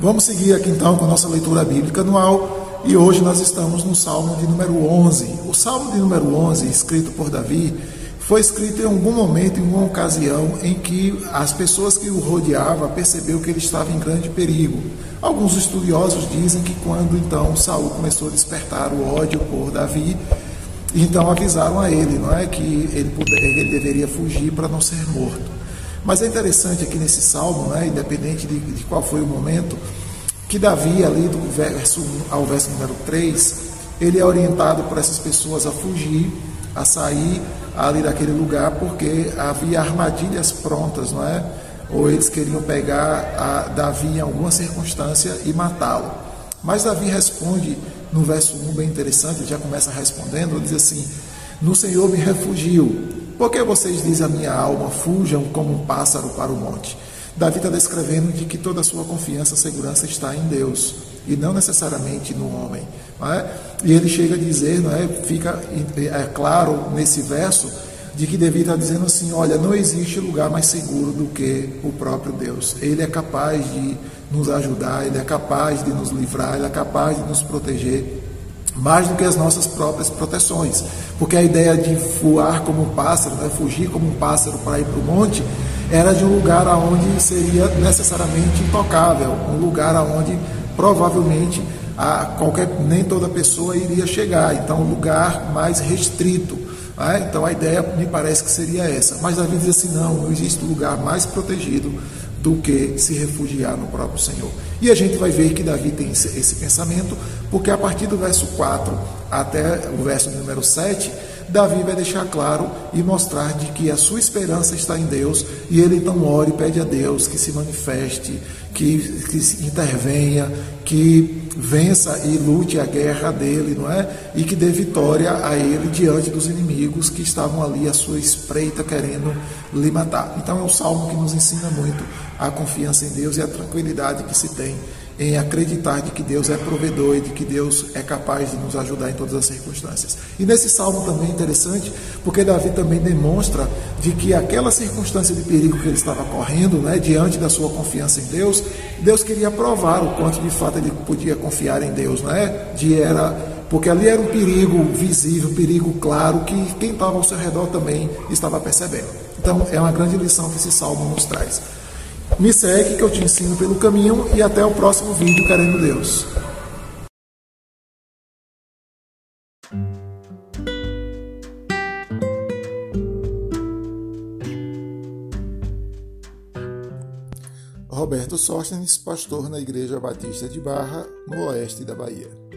Vamos seguir aqui então com a nossa leitura bíblica anual e hoje nós estamos no Salmo de número 11. O Salmo de número 11, escrito por Davi, foi escrito em algum momento, em uma ocasião em que as pessoas que o rodeavam percebeu que ele estava em grande perigo. Alguns estudiosos dizem que quando então Saul começou a despertar o ódio por Davi, então avisaram a ele, não é que ele, puder, ele deveria fugir para não ser morto. Mas é interessante aqui nesse salmo, né, independente de, de qual foi o momento, que Davi, ali do verso 1 ao verso número 3, ele é orientado por essas pessoas a fugir, a sair ali daquele lugar, porque havia armadilhas prontas, não é? Ou eles queriam pegar Davi em alguma circunstância e matá-lo. Mas Davi responde no verso 1, bem interessante, ele já começa respondendo, ele diz assim: No Senhor me refugio, por que vocês dizem a minha alma, fujam como um pássaro para o monte? Davi está descrevendo de que toda a sua confiança segurança está em Deus e não necessariamente no homem. É? E ele chega a dizer, não é? fica é claro nesse verso, de que Davi está dizendo assim: olha, não existe lugar mais seguro do que o próprio Deus. Ele é capaz de nos ajudar, ele é capaz de nos livrar, ele é capaz de nos proteger mais do que as nossas próprias proteções. Porque a ideia de voar como um pássaro, né, fugir como um pássaro para ir para o monte, era de um lugar aonde seria necessariamente intocável, um lugar aonde provavelmente a qualquer nem toda pessoa iria chegar. Então, um lugar mais restrito. Né? Então, a ideia me parece que seria essa. Mas Davi diz assim: não, não existe lugar mais protegido do que se refugiar no próprio Senhor. E a gente vai ver que Davi tem esse, pensamento, porque a partir do verso 4 até o verso número 7, Davi vai deixar claro e mostrar de que a sua esperança está em Deus, e ele então ora e pede a Deus que se manifeste, que, que intervenha, que vença e lute a guerra dele, não é? E que dê vitória a ele diante dos inimigos que estavam ali à sua espreita querendo lhe matar. Então é um salmo que nos ensina muito a confiança em Deus e a tranquilidade que se tem em acreditar de que Deus é provedor e de que Deus é capaz de nos ajudar em todas as circunstâncias. E nesse salmo também é interessante, porque Davi também demonstra de que aquela circunstância de perigo que ele estava correndo, né, diante da sua confiança em Deus, Deus queria provar o quanto de fato ele podia confiar em Deus, né? De era porque ali era um perigo visível, um perigo claro que quem estava ao seu redor também estava percebendo. Então é uma grande lição que esse salmo nos traz. Me segue que eu te ensino pelo caminho e até o próximo vídeo, querendo Deus. Roberto Sóstenes, pastor na Igreja Batista de Barra, no oeste da Bahia.